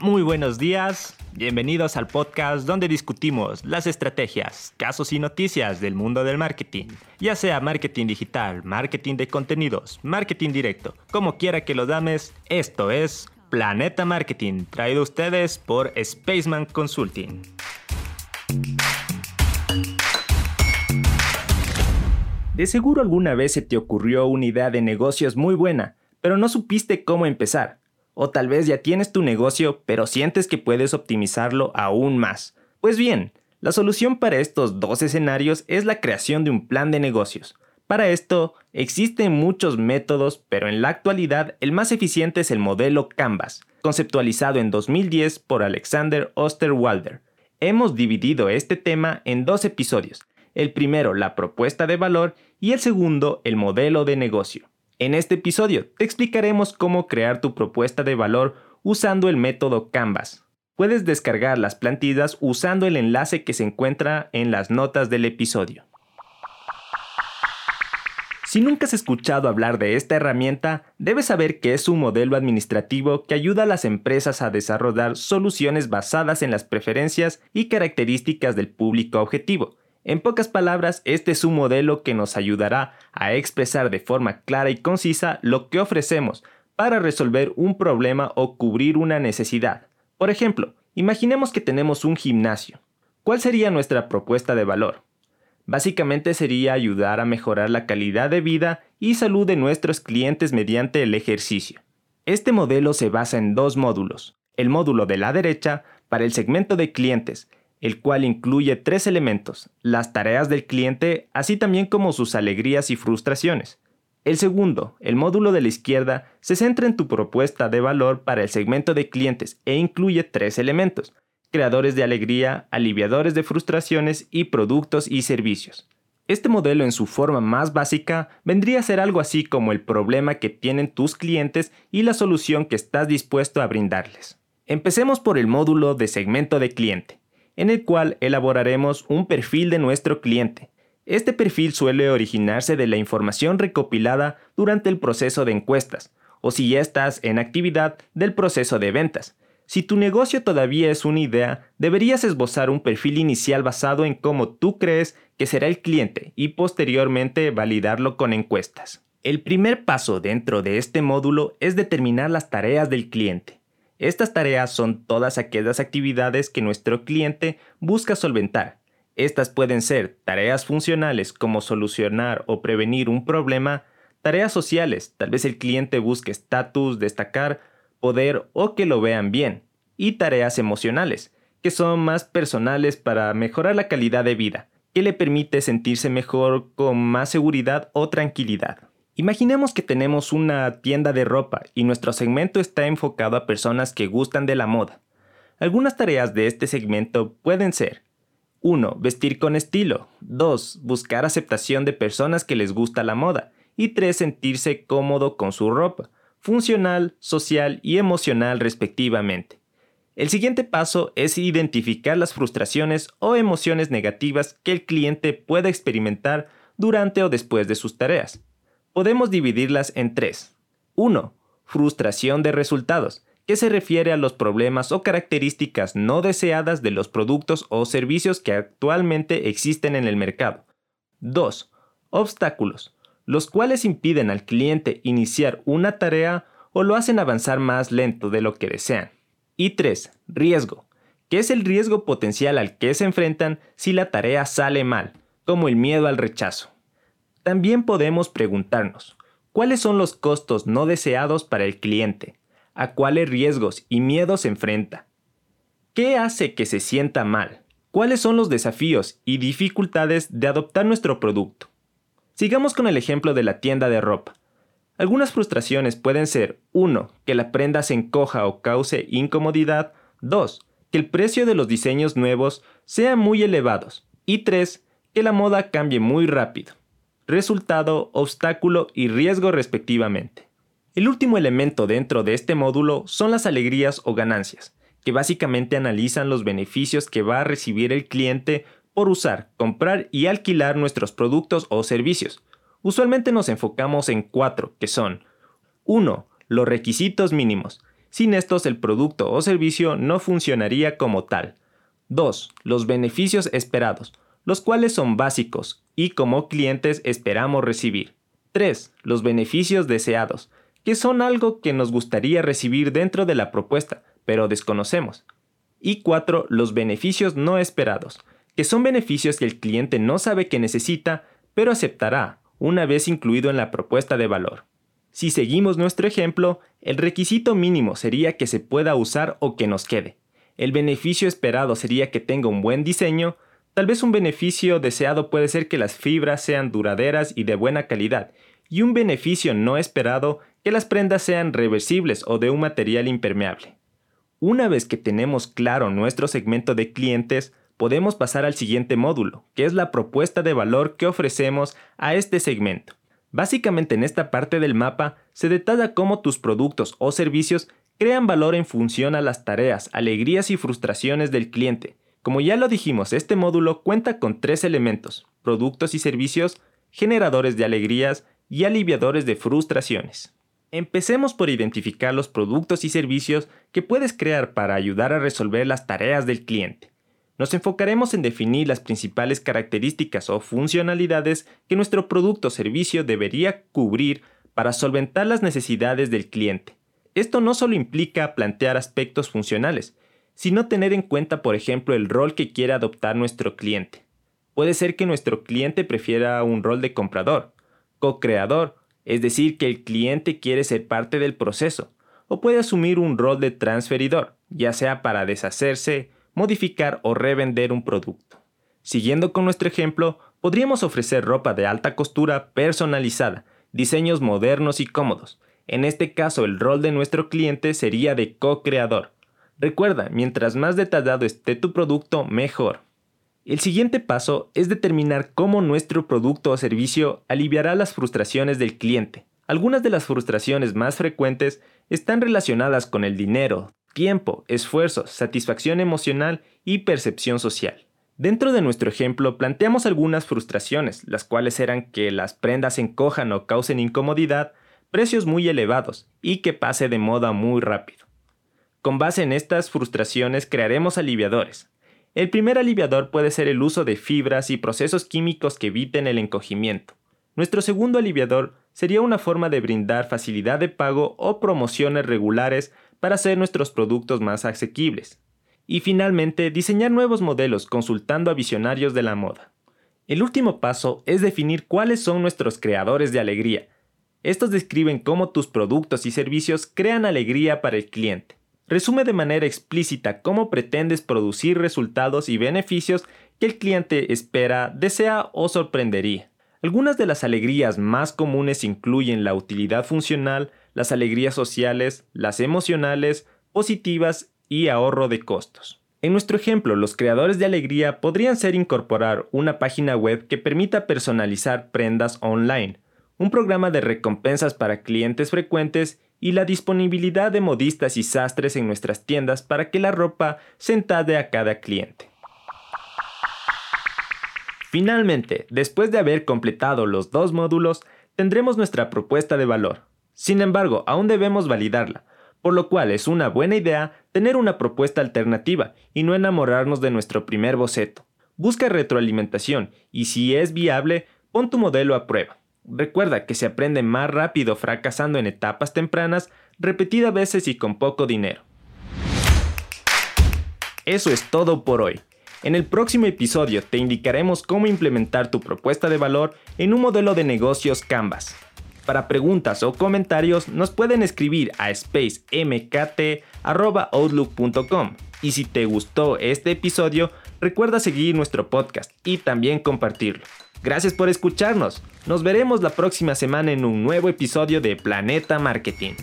Muy buenos días, bienvenidos al podcast donde discutimos las estrategias, casos y noticias del mundo del marketing, ya sea marketing digital, marketing de contenidos, marketing directo, como quiera que lo dames, esto es Planeta Marketing, traído a ustedes por Spaceman Consulting. De seguro alguna vez se te ocurrió una idea de negocios muy buena, pero no supiste cómo empezar. O tal vez ya tienes tu negocio, pero sientes que puedes optimizarlo aún más. Pues bien, la solución para estos dos escenarios es la creación de un plan de negocios. Para esto, existen muchos métodos, pero en la actualidad el más eficiente es el modelo Canvas, conceptualizado en 2010 por Alexander Osterwalder. Hemos dividido este tema en dos episodios. El primero, la propuesta de valor, y el segundo, el modelo de negocio. En este episodio te explicaremos cómo crear tu propuesta de valor usando el método Canvas. Puedes descargar las plantillas usando el enlace que se encuentra en las notas del episodio. Si nunca has escuchado hablar de esta herramienta, debes saber que es un modelo administrativo que ayuda a las empresas a desarrollar soluciones basadas en las preferencias y características del público objetivo, en pocas palabras, este es un modelo que nos ayudará a expresar de forma clara y concisa lo que ofrecemos para resolver un problema o cubrir una necesidad. Por ejemplo, imaginemos que tenemos un gimnasio. ¿Cuál sería nuestra propuesta de valor? Básicamente sería ayudar a mejorar la calidad de vida y salud de nuestros clientes mediante el ejercicio. Este modelo se basa en dos módulos. El módulo de la derecha para el segmento de clientes, el cual incluye tres elementos, las tareas del cliente, así también como sus alegrías y frustraciones. El segundo, el módulo de la izquierda, se centra en tu propuesta de valor para el segmento de clientes e incluye tres elementos, creadores de alegría, aliviadores de frustraciones y productos y servicios. Este modelo en su forma más básica vendría a ser algo así como el problema que tienen tus clientes y la solución que estás dispuesto a brindarles. Empecemos por el módulo de segmento de cliente en el cual elaboraremos un perfil de nuestro cliente. Este perfil suele originarse de la información recopilada durante el proceso de encuestas, o si ya estás en actividad del proceso de ventas. Si tu negocio todavía es una idea, deberías esbozar un perfil inicial basado en cómo tú crees que será el cliente y posteriormente validarlo con encuestas. El primer paso dentro de este módulo es determinar las tareas del cliente. Estas tareas son todas aquellas actividades que nuestro cliente busca solventar. Estas pueden ser tareas funcionales como solucionar o prevenir un problema, tareas sociales, tal vez el cliente busque estatus, destacar, poder o que lo vean bien, y tareas emocionales, que son más personales para mejorar la calidad de vida, que le permite sentirse mejor con más seguridad o tranquilidad. Imaginemos que tenemos una tienda de ropa y nuestro segmento está enfocado a personas que gustan de la moda. Algunas tareas de este segmento pueden ser 1. Vestir con estilo. 2. Buscar aceptación de personas que les gusta la moda. Y 3. Sentirse cómodo con su ropa, funcional, social y emocional respectivamente. El siguiente paso es identificar las frustraciones o emociones negativas que el cliente pueda experimentar durante o después de sus tareas podemos dividirlas en tres. 1. Frustración de resultados, que se refiere a los problemas o características no deseadas de los productos o servicios que actualmente existen en el mercado. 2. Obstáculos, los cuales impiden al cliente iniciar una tarea o lo hacen avanzar más lento de lo que desean. Y 3. Riesgo, que es el riesgo potencial al que se enfrentan si la tarea sale mal, como el miedo al rechazo. También podemos preguntarnos, ¿cuáles son los costos no deseados para el cliente? ¿A cuáles riesgos y miedos se enfrenta? ¿Qué hace que se sienta mal? ¿Cuáles son los desafíos y dificultades de adoptar nuestro producto? Sigamos con el ejemplo de la tienda de ropa. Algunas frustraciones pueden ser 1. Que la prenda se encoja o cause incomodidad. 2. Que el precio de los diseños nuevos sea muy elevados. Y 3. Que la moda cambie muy rápido resultado, obstáculo y riesgo respectivamente. El último elemento dentro de este módulo son las alegrías o ganancias, que básicamente analizan los beneficios que va a recibir el cliente por usar, comprar y alquilar nuestros productos o servicios. Usualmente nos enfocamos en cuatro, que son 1. Los requisitos mínimos, Sin estos el producto o servicio no funcionaría como tal. 2. Los beneficios esperados, los cuales son básicos y como clientes esperamos recibir. 3. Los beneficios deseados, que son algo que nos gustaría recibir dentro de la propuesta, pero desconocemos. Y 4. Los beneficios no esperados, que son beneficios que el cliente no sabe que necesita, pero aceptará una vez incluido en la propuesta de valor. Si seguimos nuestro ejemplo, el requisito mínimo sería que se pueda usar o que nos quede. El beneficio esperado sería que tenga un buen diseño, tal vez un beneficio deseado puede ser que las fibras sean duraderas y de buena calidad, y un beneficio no esperado que las prendas sean reversibles o de un material impermeable. Una vez que tenemos claro nuestro segmento de clientes, podemos pasar al siguiente módulo, que es la propuesta de valor que ofrecemos a este segmento. Básicamente en esta parte del mapa se detalla cómo tus productos o servicios crean valor en función a las tareas, alegrías y frustraciones del cliente. Como ya lo dijimos, este módulo cuenta con tres elementos, productos y servicios, generadores de alegrías y aliviadores de frustraciones. Empecemos por identificar los productos y servicios que puedes crear para ayudar a resolver las tareas del cliente nos enfocaremos en definir las principales características o funcionalidades que nuestro producto o servicio debería cubrir para solventar las necesidades del cliente. Esto no solo implica plantear aspectos funcionales, sino tener en cuenta, por ejemplo, el rol que quiere adoptar nuestro cliente. Puede ser que nuestro cliente prefiera un rol de comprador, co-creador, es decir, que el cliente quiere ser parte del proceso, o puede asumir un rol de transferidor, ya sea para deshacerse, modificar o revender un producto. Siguiendo con nuestro ejemplo, podríamos ofrecer ropa de alta costura personalizada, diseños modernos y cómodos. En este caso, el rol de nuestro cliente sería de co-creador. Recuerda, mientras más detallado esté tu producto, mejor. El siguiente paso es determinar cómo nuestro producto o servicio aliviará las frustraciones del cliente. Algunas de las frustraciones más frecuentes están relacionadas con el dinero, tiempo, esfuerzo, satisfacción emocional y percepción social. Dentro de nuestro ejemplo planteamos algunas frustraciones, las cuales eran que las prendas encojan o causen incomodidad, precios muy elevados y que pase de moda muy rápido. Con base en estas frustraciones crearemos aliviadores. El primer aliviador puede ser el uso de fibras y procesos químicos que eviten el encogimiento. Nuestro segundo aliviador sería una forma de brindar facilidad de pago o promociones regulares para hacer nuestros productos más asequibles. Y finalmente, diseñar nuevos modelos consultando a visionarios de la moda. El último paso es definir cuáles son nuestros creadores de alegría. Estos describen cómo tus productos y servicios crean alegría para el cliente. Resume de manera explícita cómo pretendes producir resultados y beneficios que el cliente espera, desea o sorprendería. Algunas de las alegrías más comunes incluyen la utilidad funcional, las alegrías sociales, las emocionales, positivas y ahorro de costos. En nuestro ejemplo, los creadores de alegría podrían ser incorporar una página web que permita personalizar prendas online, un programa de recompensas para clientes frecuentes y la disponibilidad de modistas y sastres en nuestras tiendas para que la ropa se entade a cada cliente. Finalmente, después de haber completado los dos módulos, tendremos nuestra propuesta de valor, sin embargo, aún debemos validarla, por lo cual es una buena idea tener una propuesta alternativa y no enamorarnos de nuestro primer boceto. Busca retroalimentación y si es viable, pon tu modelo a prueba. Recuerda que se aprende más rápido fracasando en etapas tempranas, repetidas veces y con poco dinero. Eso es todo por hoy. En el próximo episodio te indicaremos cómo implementar tu propuesta de valor en un modelo de negocios Canvas. Para preguntas o comentarios nos pueden escribir a spacemkt.outlook.com. Y si te gustó este episodio, recuerda seguir nuestro podcast y también compartirlo. Gracias por escucharnos. Nos veremos la próxima semana en un nuevo episodio de Planeta Marketing.